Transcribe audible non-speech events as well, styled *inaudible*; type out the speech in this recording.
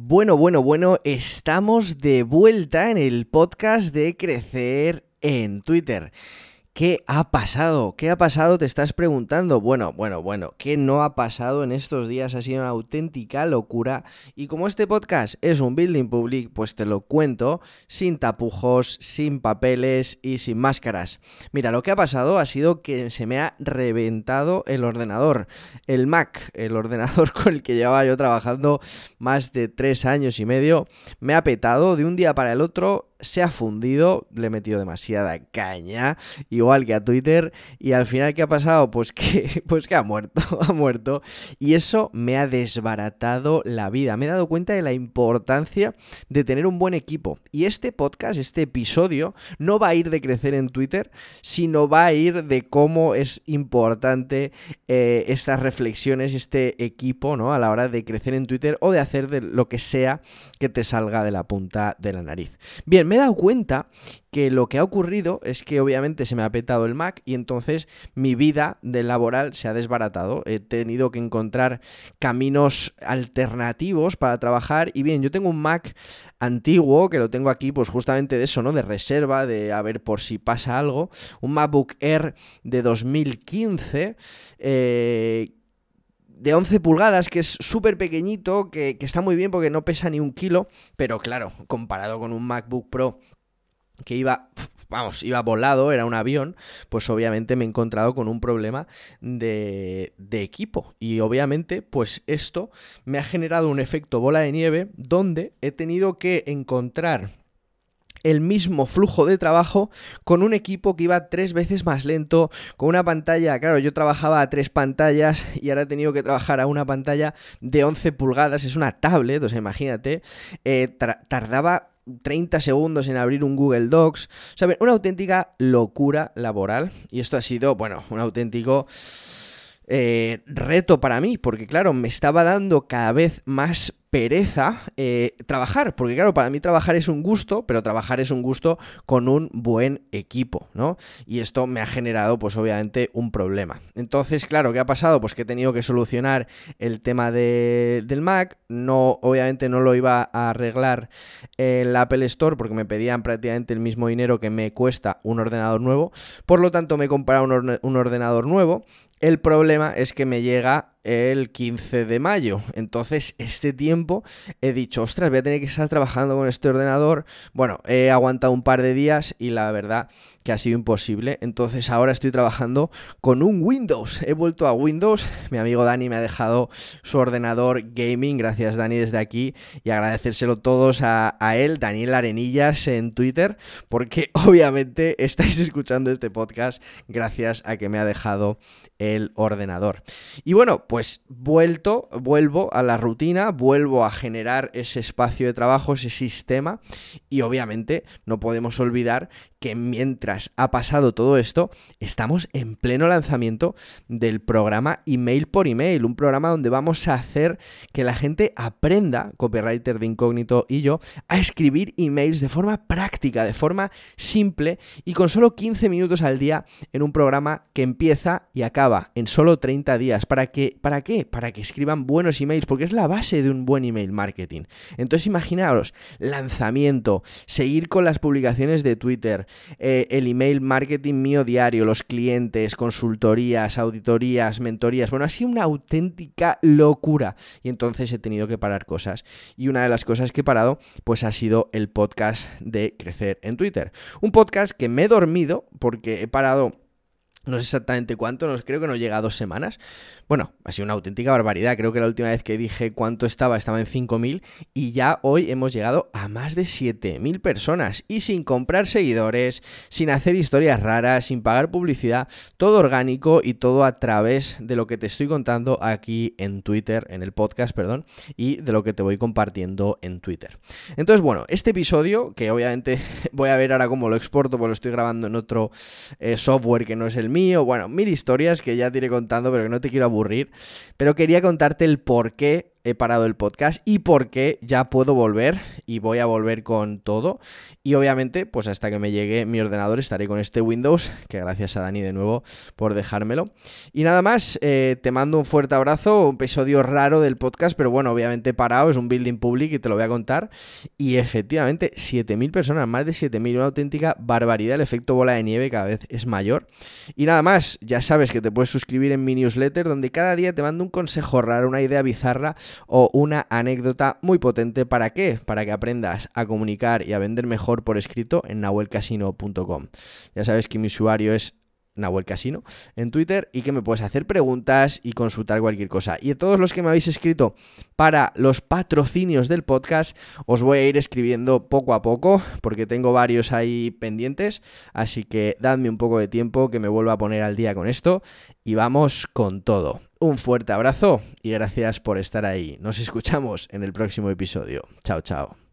Bueno, bueno, bueno, estamos de vuelta en el podcast de Crecer en Twitter. ¿Qué ha pasado? ¿Qué ha pasado? Te estás preguntando. Bueno, bueno, bueno, ¿qué no ha pasado en estos días? Ha sido una auténtica locura. Y como este podcast es un building public, pues te lo cuento sin tapujos, sin papeles y sin máscaras. Mira, lo que ha pasado ha sido que se me ha reventado el ordenador. El Mac, el ordenador *laughs* con el que llevaba yo trabajando más de tres años y medio, me ha petado de un día para el otro se ha fundido, le he metido demasiada caña, igual que a Twitter, y al final, ¿qué ha pasado? Pues que, *laughs* pues que ha muerto, *laughs* ha muerto, y eso me ha desbaratado la vida. Me he dado cuenta de la importancia de tener un buen equipo. Y este podcast, este episodio, no va a ir de crecer en Twitter, sino va a ir de cómo es importante eh, estas reflexiones, este equipo, ¿no? A la hora de crecer en Twitter o de hacer de lo que sea que te salga de la punta de la nariz. Bien, me he dado cuenta que lo que ha ocurrido es que obviamente se me ha petado el Mac y entonces mi vida de laboral se ha desbaratado. He tenido que encontrar caminos alternativos para trabajar y bien, yo tengo un Mac antiguo que lo tengo aquí pues justamente de eso, ¿no? De reserva, de a ver por si pasa algo. Un MacBook Air de 2015 eh, de 11 pulgadas, que es súper pequeñito, que, que, está muy bien porque no pesa ni un kilo, pero claro, comparado con un MacBook Pro que iba, vamos, iba volado, era un avión, pues obviamente me he encontrado con un problema de, de equipo. Y obviamente, pues esto me ha generado un efecto bola de nieve donde he tenido que encontrar el mismo flujo de trabajo con un equipo que iba tres veces más lento, con una pantalla, claro, yo trabajaba a tres pantallas y ahora he tenido que trabajar a una pantalla de 11 pulgadas, es una tablet, o sea, imagínate, eh, tardaba 30 segundos en abrir un Google Docs, o sea, una auténtica locura laboral y esto ha sido, bueno, un auténtico... Eh, reto para mí, porque claro, me estaba dando cada vez más pereza eh, trabajar, porque claro, para mí trabajar es un gusto, pero trabajar es un gusto con un buen equipo, ¿no? Y esto me ha generado, pues obviamente, un problema. Entonces, claro, ¿qué ha pasado? Pues que he tenido que solucionar el tema de, del Mac, no, obviamente no lo iba a arreglar en la Apple Store porque me pedían prácticamente el mismo dinero que me cuesta un ordenador nuevo, por lo tanto me he comprado un, un ordenador nuevo el problema es que me llega el 15 de mayo. Entonces, este tiempo he dicho, ostras, voy a tener que estar trabajando con este ordenador. Bueno, he aguantado un par de días y la verdad que ha sido imposible. Entonces, ahora estoy trabajando con un Windows. He vuelto a Windows. Mi amigo Dani me ha dejado su ordenador gaming. Gracias, Dani, desde aquí. Y agradecérselo todos a, él, Daniel Arenillas, en Twitter, porque *laughs* obviamente estáis escuchando este podcast gracias a que me ha dejado el ordenador. Y bueno, pues vuelto, vuelvo a la rutina, vuelvo a generar ese espacio de trabajo, ese sistema y obviamente no podemos olvidar que mientras ha pasado todo esto, estamos en pleno lanzamiento del programa Email por Email, un programa donde vamos a hacer que la gente aprenda, copywriter de incógnito y yo, a escribir emails de forma práctica, de forma simple y con solo 15 minutos al día en un programa que empieza y acaba en solo 30 días. ¿Para, que, ¿Para qué? Para que escriban buenos emails, porque es la base de un buen email marketing. Entonces imaginaos, lanzamiento, seguir con las publicaciones de Twitter, eh, el email marketing mío diario, los clientes, consultorías, auditorías, mentorías. Bueno, ha sido una auténtica locura. Y entonces he tenido que parar cosas. Y una de las cosas que he parado, pues ha sido el podcast de Crecer en Twitter. Un podcast que me he dormido porque he parado no sé exactamente cuánto, no, creo que no llega a dos semanas. Bueno, ha sido una auténtica barbaridad. Creo que la última vez que dije cuánto estaba, estaba en 5.000 y ya hoy hemos llegado a más de 7.000 personas. Y sin comprar seguidores, sin hacer historias raras, sin pagar publicidad, todo orgánico y todo a través de lo que te estoy contando aquí en Twitter, en el podcast, perdón, y de lo que te voy compartiendo en Twitter. Entonces, bueno, este episodio, que obviamente *laughs* voy a ver ahora cómo lo exporto, porque lo estoy grabando en otro eh, software que no es mío, bueno, mil historias que ya te iré contando, pero que no te quiero aburrir, pero quería contarte el por qué he parado el podcast y por qué ya puedo volver y voy a volver con todo. Y obviamente, pues hasta que me llegue mi ordenador estaré con este Windows, que gracias a Dani de nuevo por dejármelo. Y nada más, eh, te mando un fuerte abrazo, un episodio raro del podcast, pero bueno, obviamente parado, es un building public y te lo voy a contar. Y efectivamente, 7.000 personas, más de 7.000, una auténtica barbaridad, el efecto bola de nieve cada vez es mayor. Y nada más, ya sabes que te puedes suscribir en mi newsletter donde cada día te mando un consejo raro, una idea bizarra o una anécdota muy potente. ¿Para qué? Para que aprendas a comunicar y a vender mejor por escrito en nahuelcasino.com. Ya sabes que mi usuario es Nahuel Casino en Twitter y que me puedes hacer preguntas y consultar cualquier cosa. Y a todos los que me habéis escrito para los patrocinios del podcast, os voy a ir escribiendo poco a poco porque tengo varios ahí pendientes. Así que dadme un poco de tiempo que me vuelva a poner al día con esto y vamos con todo. Un fuerte abrazo y gracias por estar ahí. Nos escuchamos en el próximo episodio. Chao, chao.